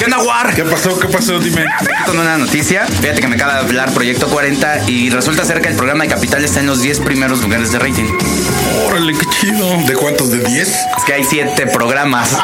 ¿Qué onda, War? ¿Qué pasó? ¿Qué pasó? Dime. Con una noticia. Fíjate que me acaba de hablar Proyecto 40 y resulta ser que el programa de Capital está en los 10 primeros lugares de rating. Órale, qué chido. ¿De cuántos? ¿De 10? Es que hay 7 programas.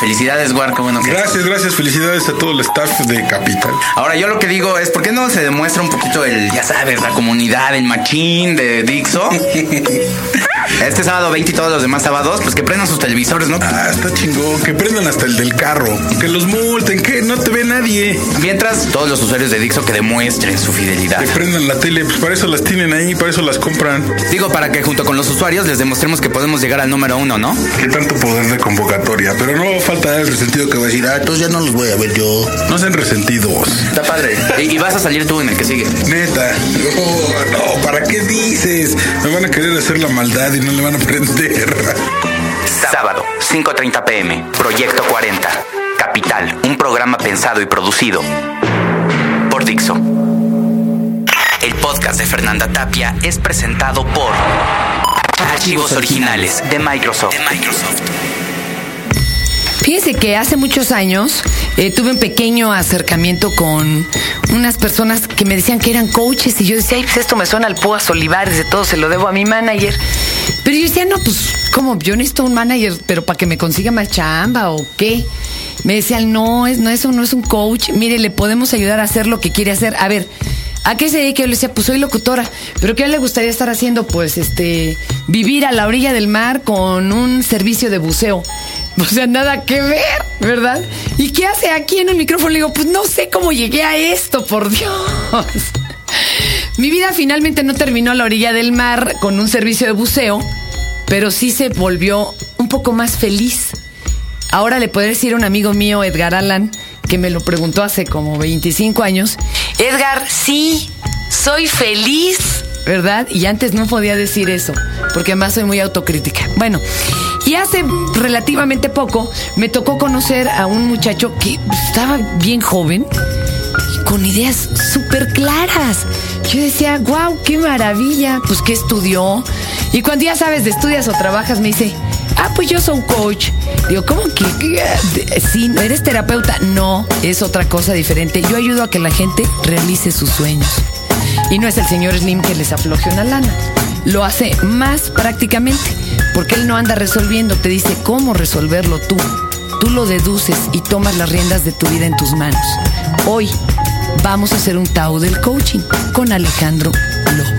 Felicidades, War, qué bueno que. Gracias, gracias. Felicidades a todo el staff de Capital. Ahora, yo lo que digo es, ¿por qué no se demuestra un poquito el, ya sabes, la comunidad, el machín de Dixo? Este sábado 20 y todos los demás sábados, pues que prendan sus televisores, ¿no? Ah, está chingón. Que prendan hasta el del carro. Que los multen. Que no te ve nadie. Mientras, todos los usuarios de Dixo que demuestren su fidelidad. Que prendan la tele. Pues para eso las tienen ahí. Para eso las compran. Digo, para que junto con los usuarios les demostremos que podemos llegar al número uno, ¿no? Qué tanto poder de convocatoria. Pero no falta el resentido que va a decir, ah, entonces ya no los voy a ver yo. No sean resentidos. Está padre. Y, y vas a salir tú en el que sigue. Neta. No, no, ¿para qué dices? Me van a querer hacer la maldad y no le van a prender. Sábado, 5.30 pm, Proyecto 40. Capital, un programa pensado y producido por Dixo. El podcast de Fernanda Tapia es presentado por Archivos Originales de Microsoft. De Microsoft. Fíjense que hace muchos años eh, tuve un pequeño acercamiento con unas personas que me decían que eran coaches y yo decía, ay, pues esto me suena al Púas Olivares, de todo se lo debo a mi manager. Pero yo decía, no, pues, ¿cómo? Yo necesito un manager, pero para que me consiga más chamba o qué. Me decían, no, es, no, no es un coach. Mire, le podemos ayudar a hacer lo que quiere hacer. A ver, ¿A qué se dedica? Yo le decía, pues soy locutora. ¿Pero qué le gustaría estar haciendo? Pues este, vivir a la orilla del mar con un servicio de buceo. O sea, nada que ver, ¿verdad? ¿Y qué hace aquí en un micrófono? Le digo, pues no sé cómo llegué a esto, por Dios. Mi vida finalmente no terminó a la orilla del mar con un servicio de buceo, pero sí se volvió un poco más feliz. Ahora le puedo decir a un amigo mío, Edgar Alan, que me lo preguntó hace como 25 años. Edgar, sí, soy feliz, ¿verdad? Y antes no podía decir eso, porque además soy muy autocrítica. Bueno, y hace relativamente poco me tocó conocer a un muchacho que estaba bien joven con ideas súper claras. Yo decía, wow, qué maravilla, pues qué estudió. Y cuando ya sabes de estudias o trabajas, me dice, ah, pues yo soy coach. Digo, ¿cómo que? Sí, ¿eres terapeuta? No, es otra cosa diferente. Yo ayudo a que la gente realice sus sueños. Y no es el señor Slim que les afloje una lana. Lo hace más prácticamente, porque él no anda resolviendo, te dice cómo resolverlo tú. Tú lo deduces y tomas las riendas de tu vida en tus manos. Hoy vamos a hacer un Tao del coaching con Alejandro Lobo.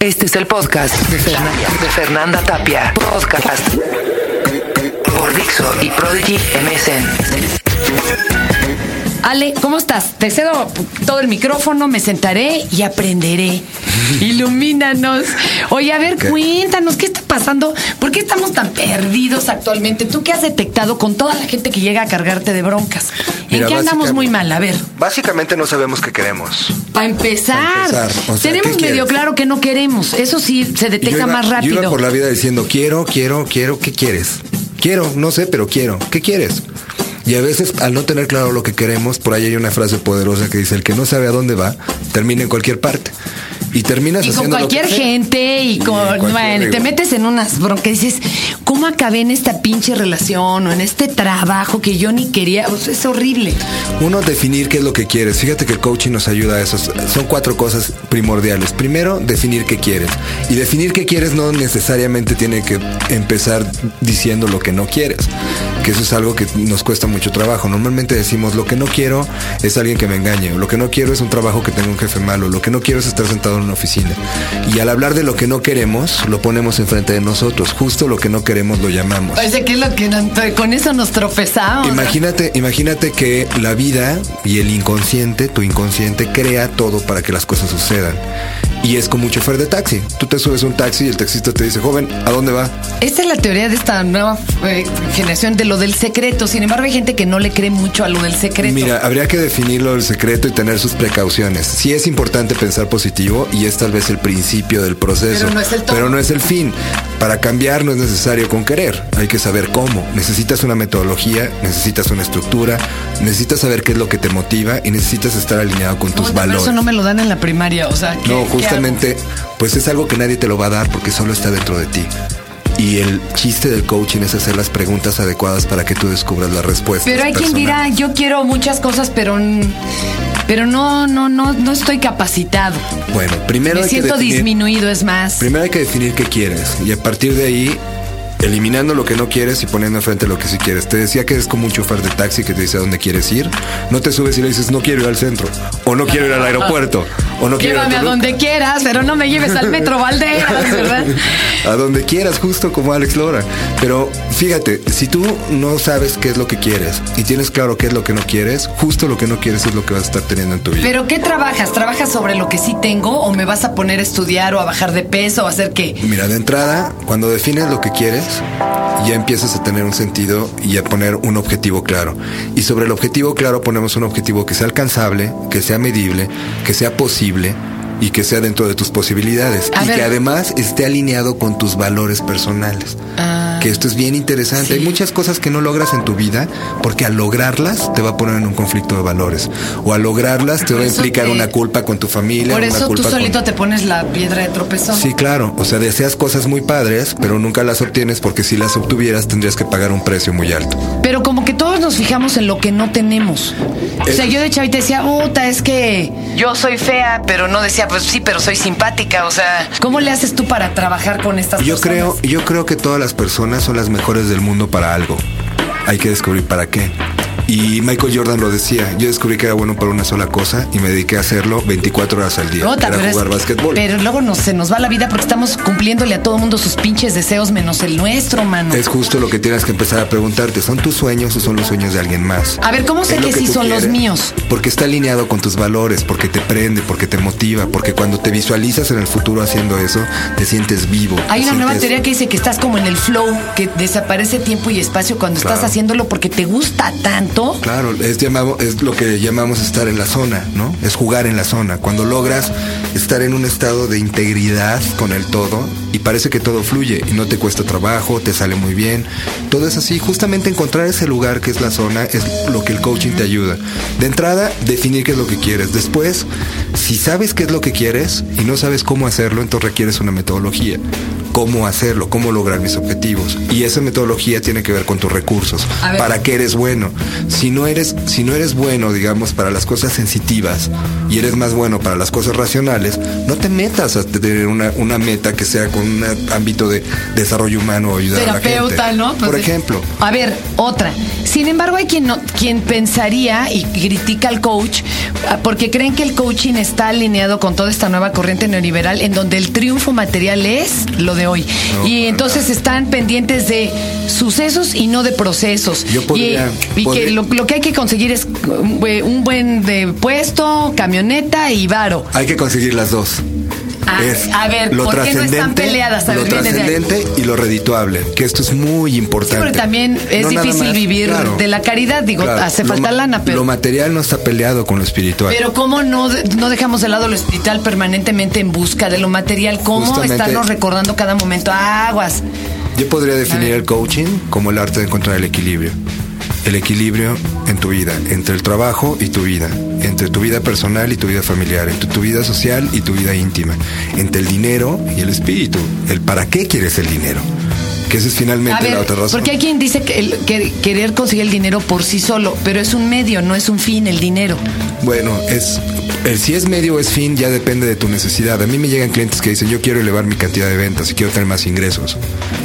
Este es el podcast de Fernanda, de Fernanda Tapia. Podcast por Dixo y Prodigy MSN. Ale, ¿cómo estás? Te cedo todo el micrófono, me sentaré y aprenderé. Ilumínanos. Oye, a ver, cuéntanos, ¿qué está pasando? ¿Por qué estamos tan perdidos actualmente? ¿Tú qué has detectado con toda la gente que llega a cargarte de broncas? ¿En qué andamos muy mal? A ver. Básicamente no sabemos qué queremos. Para empezar, Pa' empezar, o sea, tenemos ¿qué medio claro que no queremos. Eso sí, se detecta yo iba- más Yo rápido. iba por la vida diciendo, quiero, quiero, quiero, ¿qué quieres? Quiero, no sé, pero quiero. ¿Qué quieres? Y a veces, al no tener claro lo que queremos, por ahí hay una frase poderosa que dice, el que no sabe a dónde va, termina en cualquier parte. Y terminas Y con cualquier gente y con. bueno, te metes en unas broncas. Dices, ¿cómo acabé en esta pinche relación o en este trabajo que yo ni quería? O sea, es horrible. Uno, definir qué es lo que quieres. Fíjate que el coaching nos ayuda a eso. Son cuatro cosas primordiales. Primero, definir qué quieres. Y definir qué quieres no necesariamente tiene que empezar diciendo lo que no quieres. Que eso es algo que nos cuesta mucho trabajo. Normalmente decimos, lo que no quiero es alguien que me engañe. o Lo que no quiero es un trabajo que tenga un jefe malo. Lo que no quiero es estar sentado en una oficina. Y al hablar de lo que no queremos, lo ponemos enfrente de nosotros. Justo lo que no queremos lo llamamos. Parece que es lo que con eso nos tropezamos. Imagínate, imagínate que la vida y el inconsciente, tu inconsciente, crea todo para que las cosas sucedan. Y es como un chofer de taxi. Tú te subes a un taxi y el taxista te dice, joven, ¿a dónde va? Esta es la teoría de esta nueva eh, generación de lo del secreto. Sin embargo, hay gente que no le cree mucho a lo del secreto. Mira, habría que definirlo el secreto y tener sus precauciones. Sí es importante pensar positivo y es tal vez el principio del proceso. Pero no es el. Pero no es el fin. Para cambiar no es necesario con querer. Hay que saber cómo. Necesitas una metodología, necesitas una estructura, necesitas saber qué es lo que te motiva y necesitas estar alineado con tus valores. Eso no me lo dan en la primaria. O sea, ¿qué- No, justamente, pues es algo que nadie te lo va a dar porque solo está dentro de ti. Y el chiste del coaching es hacer las preguntas adecuadas para que tú descubras la respuesta. Pero hay quien dirá, yo quiero muchas cosas, pero, pero no, no, no, no estoy capacitado. Bueno, primero Me hay que siento definir- disminuido, es más. Primero hay que definir qué quieres y a partir de ahí eliminando lo que no quieres y poniendo enfrente lo que sí quieres. Te decía que es como un chofer de taxi que te dice a dónde quieres ir. No te subes y le dices no quiero ir al centro o no quiero ir al aeropuerto o no quiero ir Llévame a Toluca". donde quieras, pero no me lleves al metro Valderas, ¿verdad? a donde quieras, justo como Alex Lora. Pero fíjate, si tú no sabes qué es lo que quieres y tienes claro qué es lo que no quieres, justo lo que no quieres es lo que vas a estar teniendo en tu vida. Pero ¿qué trabajas? ¿Trabajas sobre lo que sí tengo o me vas a poner a estudiar o a bajar de peso o a hacer qué? Mira, de entrada, cuando defines lo que quieres, ya empiezas a tener un sentido y a poner un objetivo claro. Y sobre el objetivo claro ponemos un objetivo que sea alcanzable, que sea medible, que sea posible y que sea dentro de tus posibilidades. A y ver. que además esté alineado con tus valores personales. Ah. Que esto es bien interesante. Sí. Hay muchas cosas que no logras en tu vida porque al lograrlas te va a poner en un conflicto de valores. O al lograrlas te Por va a implicar te- una culpa con tu familia. Por una eso tú culpa con- solito te pones la piedra de tropezón. Sí, claro. O sea, deseas cosas muy padres, pero nunca las obtienes porque si las obtuvieras tendrías que pagar un precio muy alto. Pero como que todos nos fijamos en lo que no tenemos. O sea, Es- yo de chavita decía, puta, es que yo soy fea, pero no decía, pues sí, pero soy simpática. O sea, ¿cómo le haces tú para trabajar con estas Yo personas? creo, yo creo que todas las personas son las mejores del mundo para algo. Hay que descubrir para qué. Y Michael Jordan lo decía, yo descubrí que era bueno para una sola cosa y me dediqué a hacerlo 24 horas al día. Es- jugar básquetbol. pero luego nos, se nos va la vida porque estamos cumpliéndole a todo mundo sus pinches deseos menos el nuestro, mano. Es justo lo que tienes que empezar a preguntarte, ¿son tus sueños o son los sueños de alguien más? A ver, ¿cómo sé ¿Es lo que sí son los míos? Porque está alineado con tus valores, porque te prende, porque te motiva, porque cuando te visualizas en el futuro haciendo eso, te sientes vivo. Hay una nueva teoría que dice que estás como en el flow, que desaparece tiempo y espacio cuando estás haciéndolo porque te gusta tanto. Claro, es, es lo que llamamos estar en la zona, ¿no? Es jugar en la zona. Cuando logras estar en un estado de integridad con el todo y parece que todo fluye y no te cuesta trabajo, te sale muy bien. Todo es así. Justamente encontrar ese lugar que es la zona es lo que el coaching te ayuda. De entrada, definir qué es lo que quieres. Después, si sabes qué es lo que quieres y no sabes cómo hacerlo, entonces requieres una metodología. Cómo hacerlo, cómo lograr mis objetivos. Y esa metodología tiene que ver con tus recursos. ¿Para qué eres bueno? Si no eres, si no eres bueno, digamos, para las cosas sensitivas y eres más bueno para las cosas racionales, no te metas a tener una, una meta que sea con un ámbito de desarrollo humano o ayudar a la terapeuta, gente. ¿no? Pues Por ejemplo. A ver, otra. Sin embargo, hay quien, no, quien pensaría y critica al coach ah, porque creen que el coaching está alineado con toda esta nueva corriente neoliberal en donde el triunfo material es lo de hoy. No, y entonces están pendientes de sucesos y no de procesos. Yo podría- y y que lo, lo que hay que conseguir es eh, un buen de puesto, camioneta y varo. Hay que conseguir las dos. Ah, es a ver, lo ¿por qué no están trascendente, peleadas? A lo ver, ahí. trascendente y lo redituable, que esto es muy importante. Sí, pero también es No difícil más, vivir claro. de la caridad. Digo, Claro, hace lo falta lana, pero. Lo material no está peleado con lo espiritual. Pero cómo no, no dejamos de lado lo espiritual permanentemente en busca de lo material, cómo Justamente- estarnos recordando cada momento aguas. Yo podría definir el coaching como el arte de encontrar el equilibrio. El equilibrio en tu vida, entre el trabajo y tu vida, entre tu vida personal y tu vida familiar, entre tu vida social y tu vida íntima, entre el dinero y el espíritu, el para qué quieres el dinero, que esa es finalmente ver, la otra razón. porque hay quien dice que, el- que querer conseguir el dinero por sí solo, pero es un medio, no es un fin el dinero. Bueno, es el si es medio o es fin ya depende de tu necesidad. A mí me llegan clientes que dicen yo quiero elevar mi cantidad de ventas y quiero tener más ingresos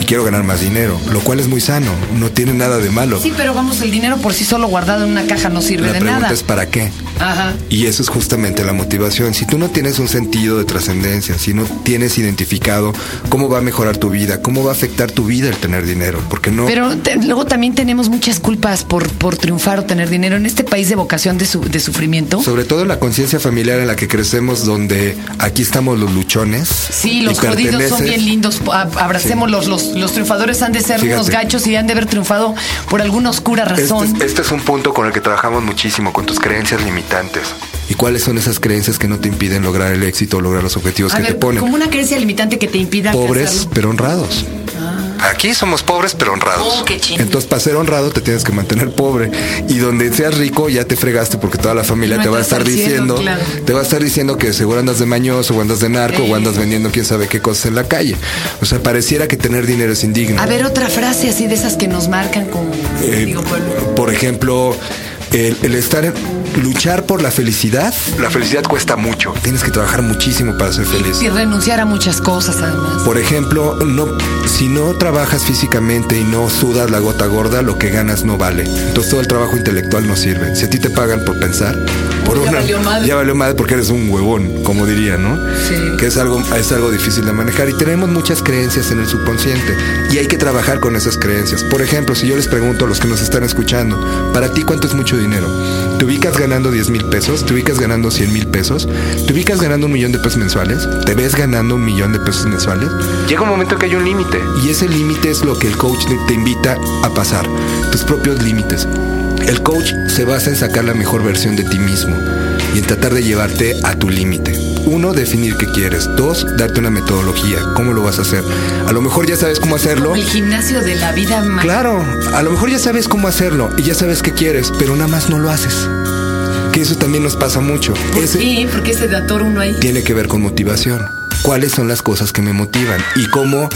y quiero ganar más dinero, lo cual es muy sano, no tiene nada de malo. Sí, pero vamos, el dinero por sí solo guardado en una caja no sirve La de pregunta nada. es para qué. Ajá. Y eso es justamente la motivación. Si tú no tienes un sentido de trascendencia, si no tienes identificado cómo va a mejorar tu vida, cómo va a afectar tu vida el tener dinero, porque no... Pero te- luego también tenemos muchas culpas por, por triunfar o tener dinero en este país de vocación de, su- de sufrimiento. sobre todo en la conciencia familiar en la que crecemos, donde aquí estamos los luchones. Sí, y los jodidos son bien lindos. A- Abracemos los, los, los triunfadores han de ser Fíjate. unos gachos y han de haber triunfado por alguna oscura razón. Este, es- este es un punto con el que trabajamos muchísimo, con tus creencias limitantes. ¿Y cuáles son esas creencias que no te impiden lograr el éxito o lograr los objetivos a que ver, te ponen? como una creencia limitante que te impida Pobres, alcanzarlo. pero honrados. Aquí somos pobres pero honrados. Oh, qué. Entonces, para ser honrado te tienes que mantener pobre. Y donde seas rico ya te fregaste porque toda la familia No te va a estar diciendo, claro. te va a estar diciendo que seguro andas de mañoso o andas de narco o andas vendiendo quién sabe qué cosas en la calle. O sea, pareciera que tener dinero es indigno. A ver, otra frase así de esas que nos marcan como Eh, digo, pueblo. por ejemplo, el, el estar en- luchar por la felicidad. La felicidad cuesta mucho. Tienes que trabajar muchísimo para ser feliz. Y renunciar a muchas cosas además. Por ejemplo, no, si no trabajas físicamente y no sudas la gota gorda, lo que ganas no vale. Entonces todo el trabajo intelectual no sirve. Si a ti te pagan por pensar, por Ya valió madre. ya valió madre porque eres un huevón, como dirían, ¿no? Sí. Que es algo, es algo difícil de manejar y tenemos muchas creencias en el subconsciente y hay que trabajar con esas creencias. Por ejemplo, si yo les pregunto a los que nos están escuchando, para ti cuánto es mucho dinero? ¿Te ubicas ganando 10 mil pesos? ¿Te ubicas ganando 100 mil pesos? ¿Te ubicas ganando un millón de pesos mensuales? ¿Te ves ganando un millón de pesos mensuales? Llega un momento que hay un límite. Y ese límite es lo que el coach te invita a pasar. Tus propios límites. El coach se basa en sacar la mejor versión de ti mismo y en tratar de llevarte a tu límite. Uno, definir qué quieres. Dos, darte una metodología. ¿Cómo lo vas a hacer? A lo mejor ya sabes cómo hacerlo. El gimnasio de la vida ma- Claro, a lo mejor ya sabes cómo hacerlo y ya sabes qué quieres, pero nada más no lo haces. Que eso también nos pasa mucho. ¿Por Ese qué? ¿Por qué se de ator uno ahí? tiene que ver con motivación. ¿Cuáles son las cosas que me motivan? Y cómo,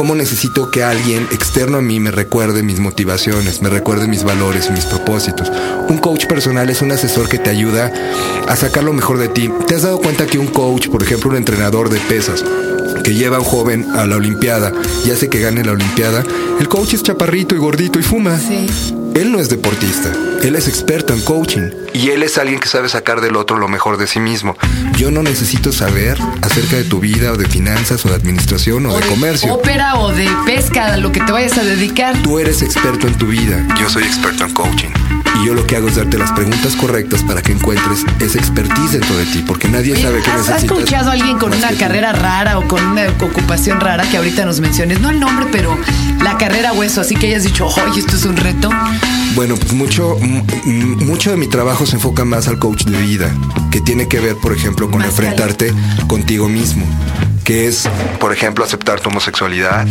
cómo necesito que alguien externo a mí me recuerde mis motivaciones, me recuerde mis valores mis propósitos. Un coach personal es un asesor que te ayuda a sacar lo mejor de ti. ¿Te has dado cuenta que un coach, por ejemplo, un entrenador de pesas, que lleva a un joven a la Olimpiada y hace que gane la Olimpiada, el coach es chaparrito y gordito y fuma. Sí. Él no es deportista, él es experto en coaching y él es alguien que sabe sacar del otro lo mejor de sí mismo. Yo no necesito saber acerca de tu vida o de finanzas o de administración o, O de comercio. ópera o de pesca, lo que te vayas a dedicar. Tú eres experto en tu vida, yo soy experto en coaching. Y yo lo que hago es darte las preguntas correctas para que encuentres esa expertise dentro de ti, porque nadie Oye, sabe qué ¿Has, has necesitas. escuchado a alguien con una tú. carrera rara o con una ocupación rara que ahorita nos menciones? No el nombre, pero la carrera hueso, así que hayas dicho, oye, esto es un reto. Bueno, pues mucho, m- m- mucho de mi trabajo se enfoca más al coach de vida, que tiene que ver, por ejemplo, con enfrentarte contigo mismo, que es, por ejemplo, aceptar tu homosexualidad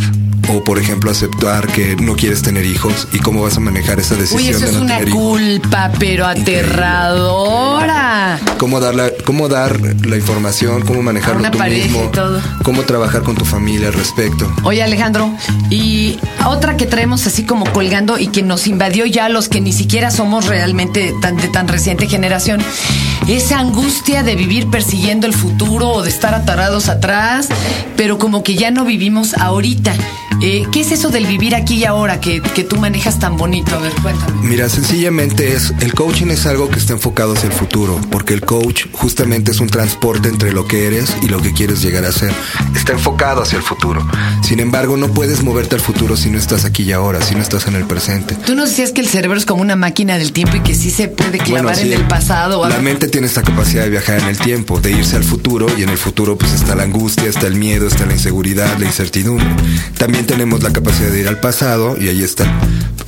o, por ejemplo, aceptar que no quieres tener hijos y cómo vas a manejar esa decisión Uy, eso de es no una tener hijos. culpa, pero aterradora. Cómo dar, la, cómo dar la información, cómo manejarlo una tú mismo, y todo. cómo trabajar con tu familia al respecto. Oye, Alejandro, y otra que traemos así como colgando y que nos invadió ya los que ni siquiera somos realmente tan, de tan reciente generación, esa angustia de vivir persiguiendo el futuro o de estar atarados atrás, pero como que ya no vivimos ahorita. Eh, ¿Qué es eso del vivir aquí y ahora que, que tú manejas tan bonito? A ver, cuéntame. Mira, sencillamente es, el coaching es algo que está enfocado hacia el futuro, porque el coach justamente es un transporte entre lo que eres y lo que quieres llegar a ser. Está enfocado hacia el futuro. Sin embargo, no puedes moverte al futuro si no estás aquí y ahora, si no estás en el presente. Tú nos decías que el cerebro es como una máquina del tiempo y que sí se puede clavar Bueno, sí, en el pasado. La mente tiene esta capacidad de viajar en el tiempo, de irse al futuro y en el futuro pues está la angustia, está el miedo, está la inseguridad, la incertidumbre. También tenemos la capacidad de ir al pasado y ahí está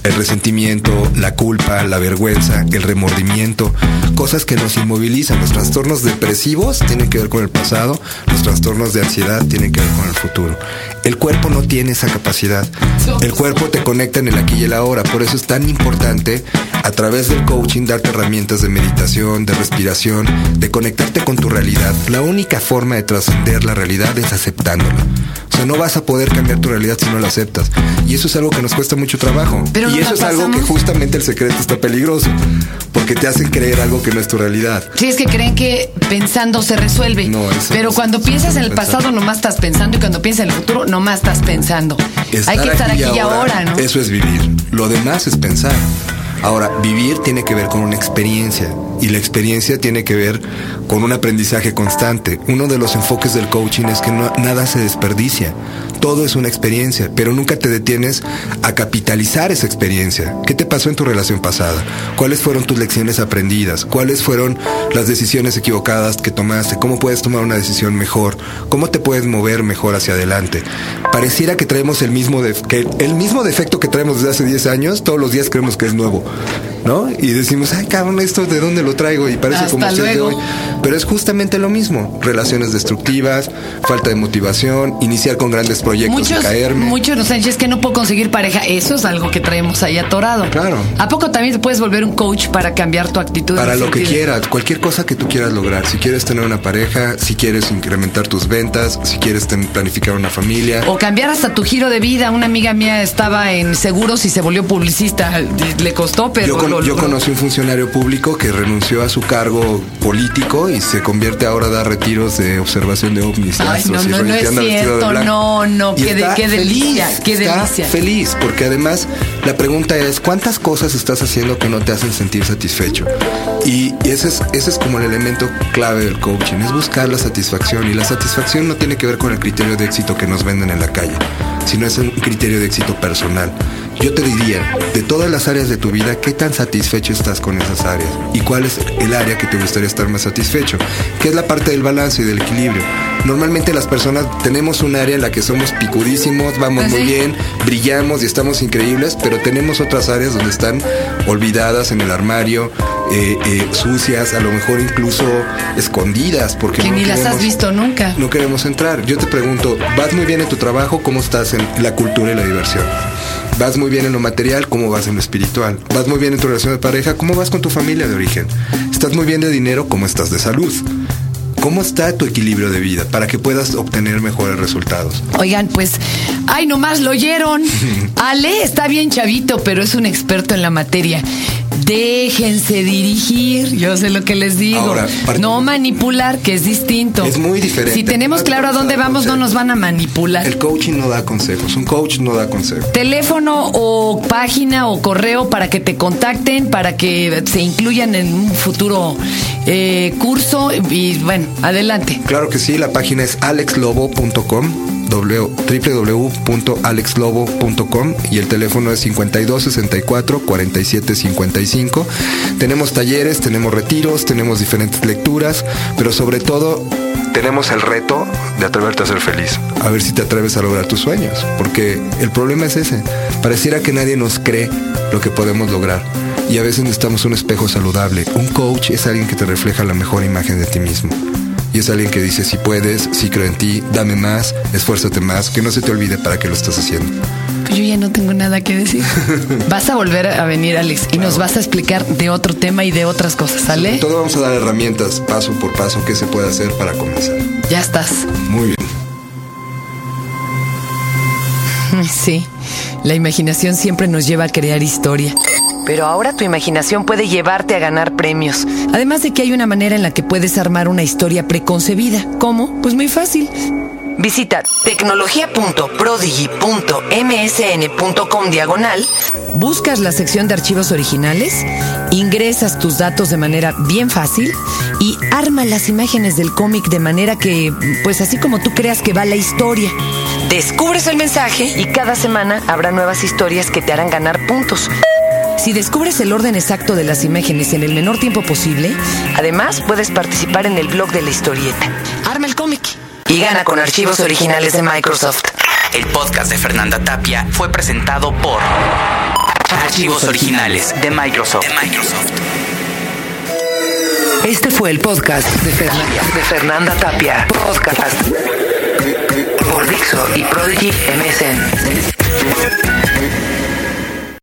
el resentimiento, la culpa, la vergüenza, el remordimiento, cosas que nos inmovilizan. Los trastornos depresivos tienen que ver con el pasado, los trastornos de ansiedad tienen que ver con el futuro. El cuerpo no tiene esa capacidad. El cuerpo te conecta en el aquí y el ahora, por eso es tan importante a través del coaching darte herramientas de meditación, de respiración, de conectarte con tu realidad. La única forma de trascender la realidad es aceptándola. O sea, no vas a poder cambiar tu realidad si no la aceptas. Y eso es algo que nos cuesta mucho trabajo. Pero y nos eso es algo que justamente el secreto está peligroso. Porque te hacen creer algo que no es tu realidad. Sí, es que creen que pensando se resuelve. No, eso Pero no cuando piensas no en el pensar. pasado, nomás estás pensando. Y cuando piensas en el futuro, nomás estás pensando. Hay que estar aquí y ahora, ¿no? Eso es vivir. Lo demás es pensar. Ahora, vivir tiene que ver con una experiencia y la experiencia tiene que ver con un aprendizaje constante. Uno de los enfoques del coaching es que nada se desperdicia. Todo es una experiencia, pero nunca te detienes a capitalizar esa experiencia. ¿Qué te pasó en tu relación pasada? ¿Cuáles fueron tus lecciones aprendidas? ¿Cuáles fueron las decisiones equivocadas que tomaste? ¿Cómo puedes tomar una decisión mejor? ¿Cómo te puedes mover mejor hacia adelante? Pareciera que traemos el mismo, que el mismo defecto que traemos desde hace 10 años, todos los días creemos que es nuevo. ¿No? Y decimos, ay, cabrón, esto de dónde lo traigo y parece Hasta como si es de hoy. Pero es justamente lo mismo. Relaciones destructivas, falta de motivación, iniciar con grandes proyectos Muchos, y caerme. muchos nos dicho es que no puedo conseguir pareja. Eso es algo que traemos ahí atorado. Claro. ¿A poco también te puedes volver un coach para cambiar tu actitud? Para lo que quieras, cualquier cosa que tú quieras lograr. Si quieres tener una pareja, si quieres incrementar tus ventas, si quieres planificar una familia. O cambiar hasta tu giro de vida. Una amiga mía estaba en seguros y se volvió publicista. Le costó, pero Yo, lo yo conocí un funcionario público que renunció a su cargo político y se convierte ahora a dar retiros de observación de ovnis. y Ay, no, no, no es cierto, no, no, qué de- qué delicia, feliz, qué está delicia. feliz, porque además la pregunta es, ¿cuántas cosas estás haciendo que no te hacen sentir satisfecho? Y, y ese, es, ese es como el elemento clave del coaching, es buscar la satisfacción. Y la satisfacción no tiene que ver con el criterio de éxito que nos venden en la calle, sino es un criterio de éxito personal. Yo te diría, de todas las áreas de tu vida, ¿qué tan satisfecho estás con esas áreas? ¿Y cuál es el área que te gustaría estar más satisfecho? ¿Qué es la parte del balance y del equilibrio? Normalmente las personas tenemos un área en la que somos picudísimos, vamos Ah, muy bien, brillamos y estamos increíbles, pero tenemos otras áreas donde están olvidadas en el armario, eh, eh, sucias, a lo mejor incluso escondidas, porque Que no ni las has visto nunca. no queremos entrar. Yo te pregunto, ¿vas muy bien en tu trabajo? ¿Cómo estás en la cultura y la diversión? ¿Vas muy bien en lo material? ¿Cómo vas en lo espiritual? ¿Vas muy bien en tu relación de pareja? ¿Cómo vas con tu familia de origen? ¿Estás muy bien de dinero? ¿Cómo estás de salud? ¿Cómo está tu equilibrio de vida para que puedas obtener mejores resultados? Oigan, pues, ay, nomás lo oyeron. Ale está bien chavito, pero es un experto en la materia. Déjense dirigir, yo sé lo que les digo. Ahora, no manipular, que es distinto. Es muy diferente. Si tenemos claro a dónde vamos, no nos van a manipular. El coaching no da consejos. Un coach no da consejos. Teléfono o página o correo para que te contacten, para que se incluyan en un futuro eh, curso. Y bueno, adelante. Claro que sí, la página es alexlobo.com www.alexlobo.com y el teléfono es 52 64 47 55. Tenemos talleres, tenemos retiros, tenemos diferentes lecturas, pero sobre todo tenemos el reto de atreverte a ser feliz. A ver si te atreves a lograr tus sueños, porque el problema es ese. Pareciera que nadie nos cree lo que podemos lograr. Y a veces necesitamos un espejo saludable. Un coach es alguien que te refleja la mejor imagen de ti mismo. Y es alguien que dice, si puedes, si creo en ti, dame más, esfuérzate más, que no se te olvide para qué lo estás haciendo. Pues yo ya no tengo nada que decir. Vas a volver a venir, Alex, y nos vas a explicar de otro tema y de otras cosas, ¿sale? Todo vamos a dar herramientas, paso por paso, qué se puede hacer para comenzar. Ya estás. Muy bien. Sí, la imaginación siempre nos lleva a crear historia. Pero ahora tu imaginación puede llevarte a ganar premios. Además de que hay una manera en la que puedes armar una historia preconcebida. ¿Cómo? Pues muy fácil. Visita tecnología.prodigy.msn.com diagonal, buscas la sección de archivos originales, ingresas tus datos de manera bien fácil y arma las imágenes del cómic de manera que, pues así como tú creas que va la historia. Descubres el mensaje y cada semana habrá nuevas historias que te harán ganar puntos. Si descubres el orden exacto de las imágenes en el menor tiempo posible, además puedes participar en el blog de la historieta. Arma el cómic y gana con archivos originales de Microsoft. El podcast de Fernanda Tapia fue presentado por Archivos Originales de Microsoft. De Microsoft. Este fue el podcast de, Fernan- de Fernanda Tapia. Podcast por Dixo y Prodigy MSN.